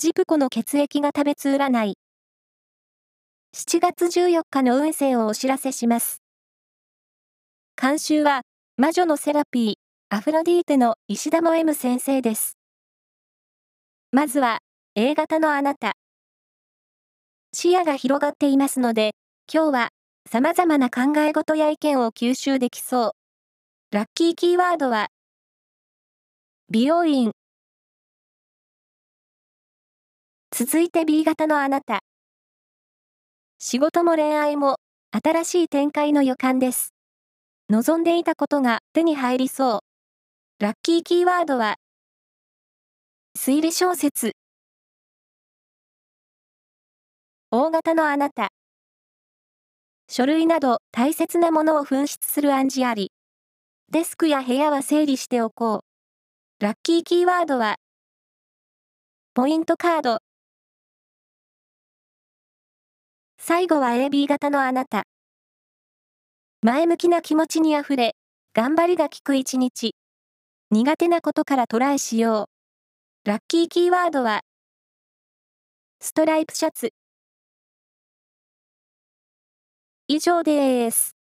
ジプコの血液が食べつ占い。7月14日の運勢をお知らせします。監修は、魔女のセラピー、アフロディーテの石田も M 先生です。まずは、A 型のあなた。視野が広がっていますので、今日は様々な考え事や意見を吸収できそう。ラッキーキーワードは、美容院。続いて B 型のあなた。仕事も恋愛も新しい展開の予感です。望んでいたことが手に入りそう。ラッキーキーワードは、推理小説。大型のあなた。書類など大切なものを紛失する暗示あり。デスクや部屋は整理しておこう。ラッキーキーワードは、ポイントカード。最後は AB 型のあなた。前向きな気持ちにあふれ、頑張りがきく一日。苦手なことからトライしよう。ラッキーキーワードは、ストライプシャツ。以上です。